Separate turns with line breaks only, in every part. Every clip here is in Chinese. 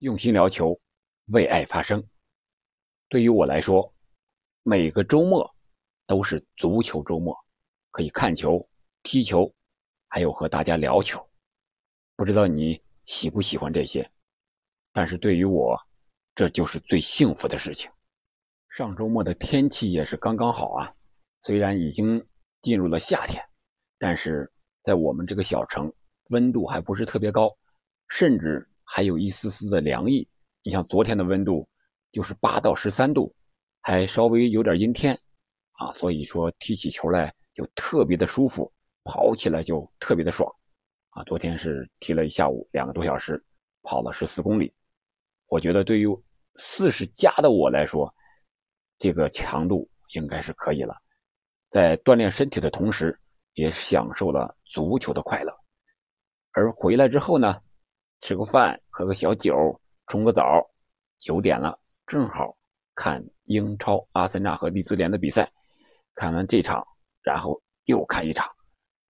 用心聊球，为爱发声。对于我来说，每个周末都是足球周末，可以看球、踢球，还有和大家聊球。不知道你喜不喜欢这些？但是对于我，这就是最幸福的事情。上周末的天气也是刚刚好啊，虽然已经进入了夏天，但是在我们这个小城，温度还不是特别高，甚至。还有一丝丝的凉意，你像昨天的温度就是八到十三度，还稍微有点阴天，啊，所以说踢起球来就特别的舒服，跑起来就特别的爽，啊，昨天是踢了一下午两个多小时，跑了十四公里，我觉得对于四十加的我来说，这个强度应该是可以了，在锻炼身体的同时，也享受了足球的快乐，而回来之后呢？吃个饭，喝个小酒，冲个澡，九点了，正好看英超阿森纳和利兹联的比赛。看完这场，然后又看一场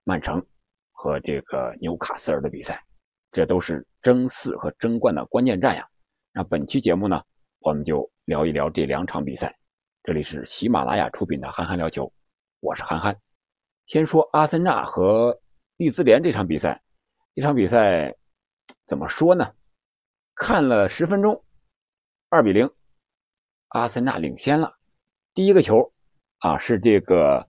曼城和这个纽卡斯尔的比赛，这都是争四和争冠的关键战呀。那本期节目呢，我们就聊一聊这两场比赛。这里是喜马拉雅出品的《憨憨聊球》，我是憨憨。先说阿森纳和利兹联这场比赛，这场比赛。怎么说呢？看了十分钟，二比零，阿森纳领先了。第一个球啊，是这个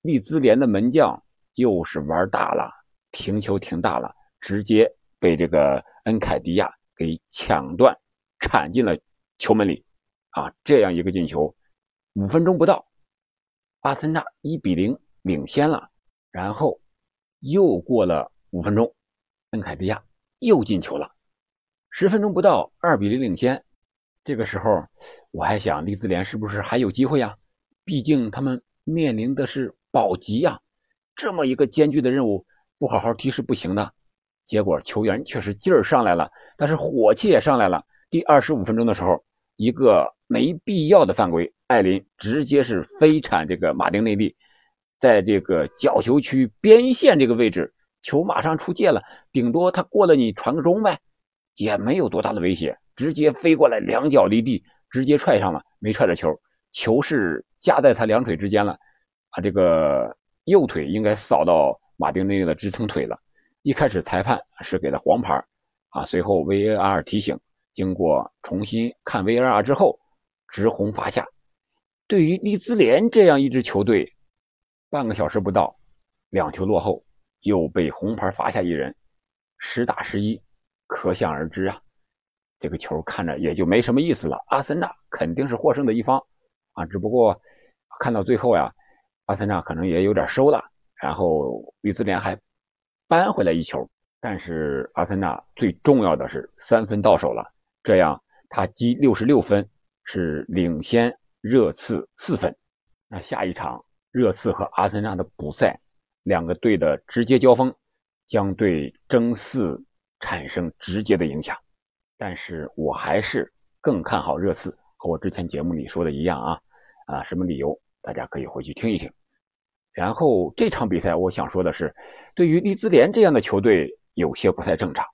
利兹联的门将又是玩大了，停球停大了，直接被这个恩凯迪亚给抢断，铲进了球门里。啊，这样一个进球，五分钟不到，阿森纳一比零领先了。然后又过了五分钟，恩凯迪亚。又进球了，十分钟不到，二比零领先。这个时候，我还想利兹联是不是还有机会呀？毕竟他们面临的是保级呀，这么一个艰巨的任务，不好好踢是不行的。结果球员确实劲儿上来了，但是火气也上来了。第二十五分钟的时候，一个没必要的犯规，艾林直接是飞铲这个马丁内利，在这个角球区边线这个位置。球马上出界了，顶多他过了你传个中呗，也没有多大的威胁，直接飞过来，两脚离地，直接踹上了，没踹着球，球是夹在他两腿之间了，啊，这个右腿应该扫到马丁内利的支撑腿了。一开始裁判是给了黄牌，啊，随后 VAR 提醒，经过重新看 VAR 之后，直红罚下。对于利兹联这样一支球队，半个小时不到，两球落后。又被红牌罚下一人，十打十一，可想而知啊。这个球看着也就没什么意思了。阿森纳肯定是获胜的一方啊，只不过看到最后呀，阿森纳可能也有点收了，然后利兹联还扳回来一球。但是阿森纳最重要的是三分到手了，这样他积六十六分，是领先热刺四分。那下一场热刺和阿森纳的补赛。两个队的直接交锋，将对争四产生直接的影响。但是我还是更看好热刺，和我之前节目里说的一样啊啊，什么理由？大家可以回去听一听。然后这场比赛，我想说的是，对于利兹联这样的球队，有些不太正常。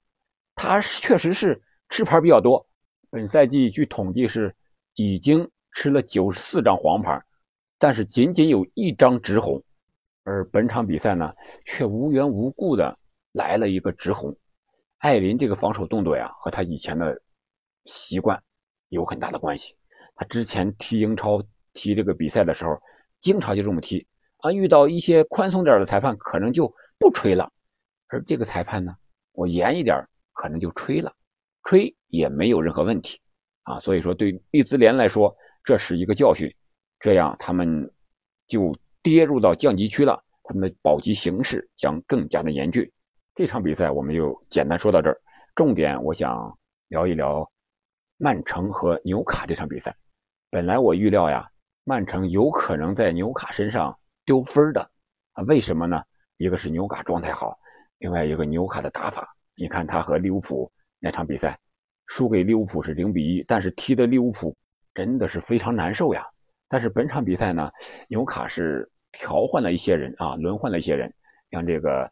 他确实是吃牌比较多，本赛季据统计是已经吃了九十四张黄牌，但是仅仅有一张直红。而本场比赛呢，却无缘无故的来了一个直红。艾林这个防守动作呀，和他以前的习惯有很大的关系。他之前踢英超、踢这个比赛的时候，经常就这么踢啊。遇到一些宽松点的裁判，可能就不吹了。而这个裁判呢，我严一点，可能就吹了，吹也没有任何问题啊。所以说，对利兹联来说，这是一个教训。这样他们就。跌入到降级区了，他们的保级形势将更加的严峻。这场比赛我们就简单说到这儿，重点我想聊一聊曼城和纽卡这场比赛。本来我预料呀，曼城有可能在纽卡身上丢分的啊？为什么呢？一个是纽卡状态好，另外一个纽卡的打法，你看他和利物浦那场比赛，输给利物浦是零比一，但是踢的利物浦真的是非常难受呀。但是本场比赛呢，纽卡是。调换了一些人啊，轮换了一些人，像这个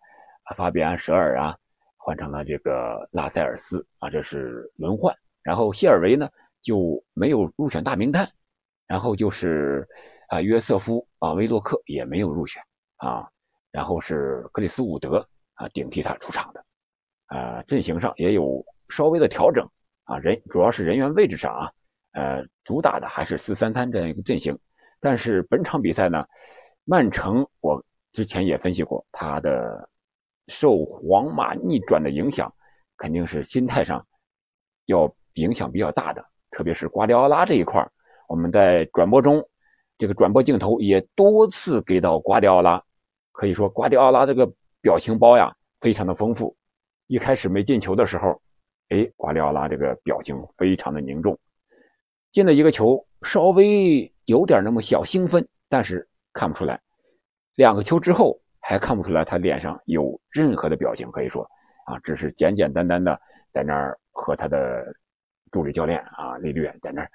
法比安·舍尔啊，换成了这个拉塞尔斯啊，这是轮换。然后谢尔维呢就没有入选大名单，然后就是啊约瑟夫啊威洛克也没有入选啊，然后是克里斯伍德啊顶替他出场的，啊阵型上也有稍微的调整啊人主要是人员位置上啊，呃主打的还是四三三这样一个阵型，但是本场比赛呢，曼城我之前也分析过他的。受皇马逆转的影响，肯定是心态上要影响比较大的。特别是瓜迪奥拉这一块我们在转播中，这个转播镜头也多次给到瓜迪奥拉。可以说，瓜迪奥拉这个表情包呀，非常的丰富。一开始没进球的时候，哎，瓜迪奥拉这个表情非常的凝重。进了一个球，稍微有点那么小兴奋，但是看不出来。两个球之后。还看不出来他脸上有任何的表情，可以说啊，只是简简单单的在那儿和他的助理教练啊利略在那儿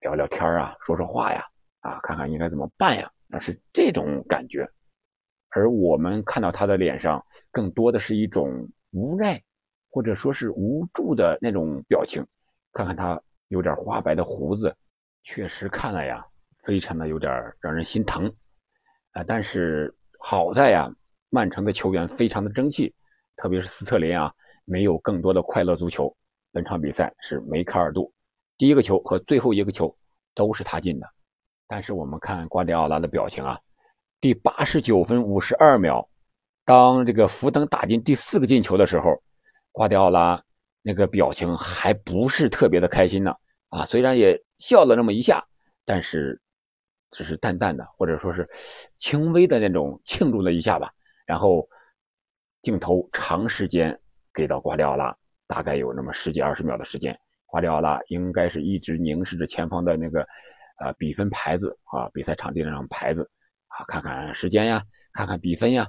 聊聊天啊，说说话呀，啊，看看应该怎么办呀，那是这种感觉。而我们看到他的脸上更多的是一种无奈，或者说是无助的那种表情。看看他有点花白的胡子，确实看了呀，非常的有点让人心疼啊，但是。好在呀，曼城的球员非常的争气，特别是斯特林啊，没有更多的快乐足球。本场比赛是梅开二度，第一个球和最后一个球都是他进的。但是我们看瓜迪奥拉的表情啊，第八十九分五十二秒，当这个福登打进第四个进球的时候，瓜迪奥拉那个表情还不是特别的开心呢。啊，虽然也笑了那么一下，但是。只是淡淡的，或者说是轻微的那种庆祝了一下吧。然后镜头长时间给到瓜迪奥拉，大概有那么十几二十秒的时间，瓜迪奥拉应该是一直凝视着前方的那个呃比分牌子啊，比赛场地那张牌子啊，看看时间呀，看看比分呀，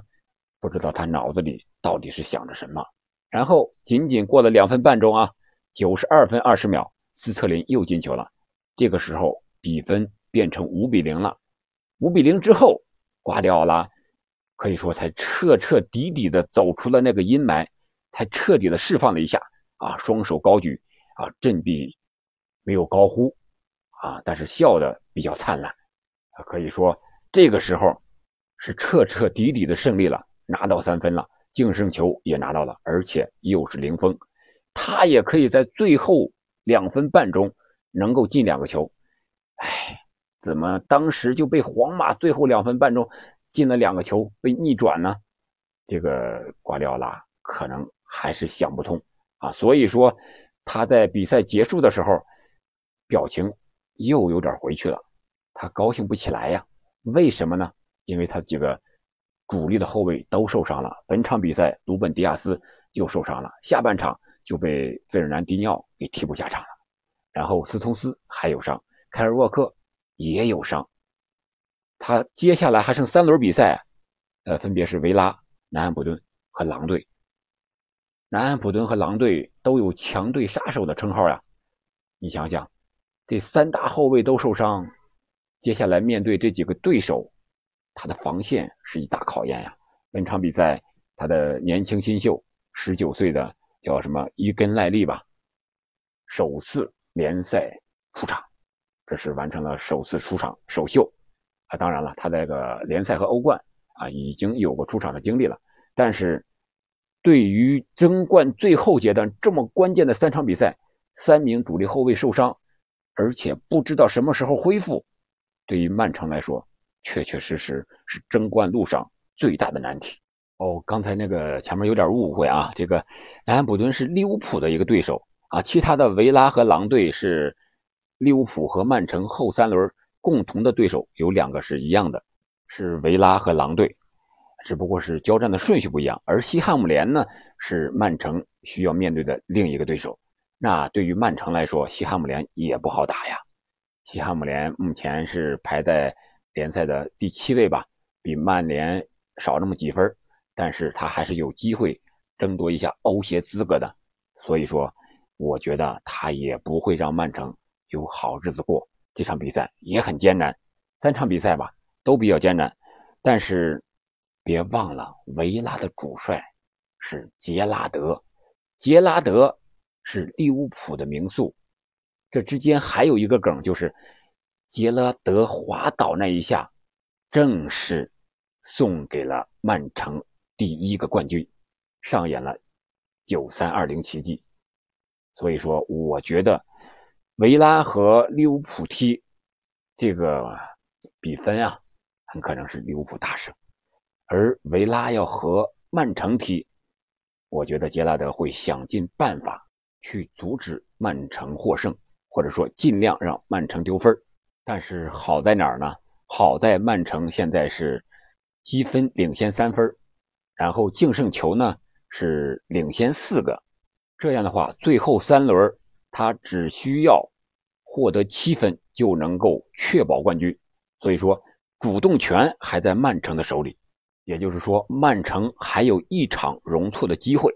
不知道他脑子里到底是想着什么。然后仅仅过了两分半钟啊，九十二分二十秒，斯特林又进球了。这个时候比分。变成五比零了，五比零之后，瓜迪奥拉可以说才彻彻底底的走出了那个阴霾，才彻底的释放了一下啊，双手高举啊，振臂没有高呼啊，但是笑的比较灿烂啊，可以说这个时候是彻彻底底的胜利了，拿到三分了，净胜球也拿到了，而且又是零封，他也可以在最后两分半钟能够进两个球，哎。怎么当时就被皇马最后两分半钟进了两个球被逆转呢？这个瓜迪奥拉可能还是想不通啊，所以说他在比赛结束的时候表情又有点回去了，他高兴不起来呀？为什么呢？因为他几个主力的后卫都受伤了，本场比赛鲁本迪亚斯又受伤了，下半场就被费尔南迪尼奥给替补下场了，然后斯通斯还有伤，凯尔沃克。也有伤，他接下来还剩三轮比赛，呃，分别是维拉、南安普顿和狼队。南安普顿和狼队都有强队杀手的称号呀，你想想，这三大后卫都受伤，接下来面对这几个对手，他的防线是一大考验呀。本场比赛，他的年轻新秀，十九岁的叫什么伊根赖利吧，首次联赛出场。这是完成了首次出场首秀，啊，当然了，他这个联赛和欧冠啊已经有过出场的经历了，但是对于争冠最后阶段这么关键的三场比赛，三名主力后卫受伤，而且不知道什么时候恢复，对于曼城来说，确确实实是争冠路上最大的难题。哦，刚才那个前面有点误会啊，这个南安普顿是利物浦的一个对手啊，其他的维拉和狼队是。利物浦和曼城后三轮共同的对手有两个是一样的，是维拉和狼队，只不过是交战的顺序不一样。而西汉姆联呢，是曼城需要面对的另一个对手。那对于曼城来说，西汉姆联也不好打呀。西汉姆联目前是排在联赛的第七位吧，比曼联少那么几分，但是他还是有机会争夺一下欧协资格的。所以说，我觉得他也不会让曼城。有好日子过，这场比赛也很艰难。三场比赛吧，都比较艰难。但是别忘了，维拉的主帅是杰拉德，杰拉德是利物浦的名宿。这之间还有一个梗，就是杰拉德滑倒那一下，正是送给了曼城第一个冠军，上演了九三二零奇迹。所以说，我觉得维拉和利物浦踢这个比分啊，很可能是利物浦大胜，而维拉要和曼城踢，我觉得杰拉德会想尽办法去阻止曼城获胜。或者说尽量让曼城丢分但是好在哪儿呢？好在曼城现在是积分领先三分然后净胜球呢是领先四个，这样的话最后三轮他只需要获得七分就能够确保冠军，所以说主动权还在曼城的手里，也就是说曼城还有一场容错的机会。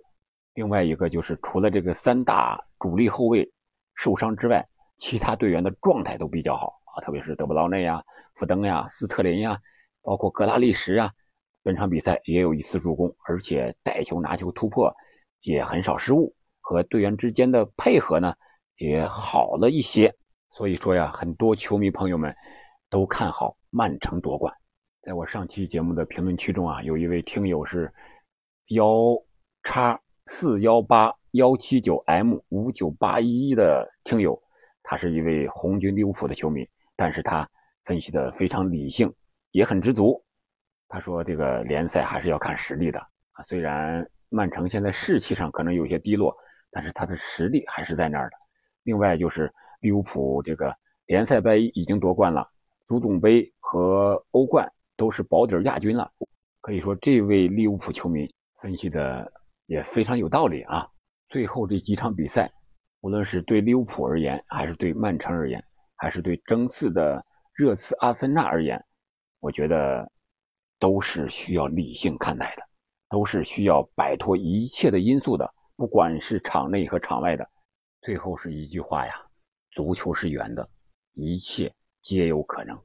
另外一个就是除了这个三大主力后卫。受伤之外，其他队员的状态都比较好啊，特别是德布劳内呀、福登呀、斯特林呀，包括格拉利什啊，本场比赛也有一次助攻，而且带球、拿球、突破也很少失误，和队员之间的配合呢也好了一些。所以说呀，很多球迷朋友们都看好曼城夺冠。在我上期节目的评论区中啊，有一位听友是幺叉四幺八。幺七九 M 五九八一一的听友，他是一位红军利物浦的球迷，但是他分析的非常理性，也很知足。他说：“这个联赛还是要看实力的啊，虽然曼城现在士气上可能有些低落，但是他的实力还是在那儿的。另外就是利物浦这个联赛杯已经夺冠了，足总杯和欧冠都是保底亚军了，可以说这位利物浦球迷分析的也非常有道理啊。”最后这几场比赛，无论是对利物浦而言，还是对曼城而言，还是对争四的热刺、阿森纳而言，我觉得都是需要理性看待的，都是需要摆脱一切的因素的，不管是场内和场外的。最后是一句话呀：足球是圆的，一切皆有可能。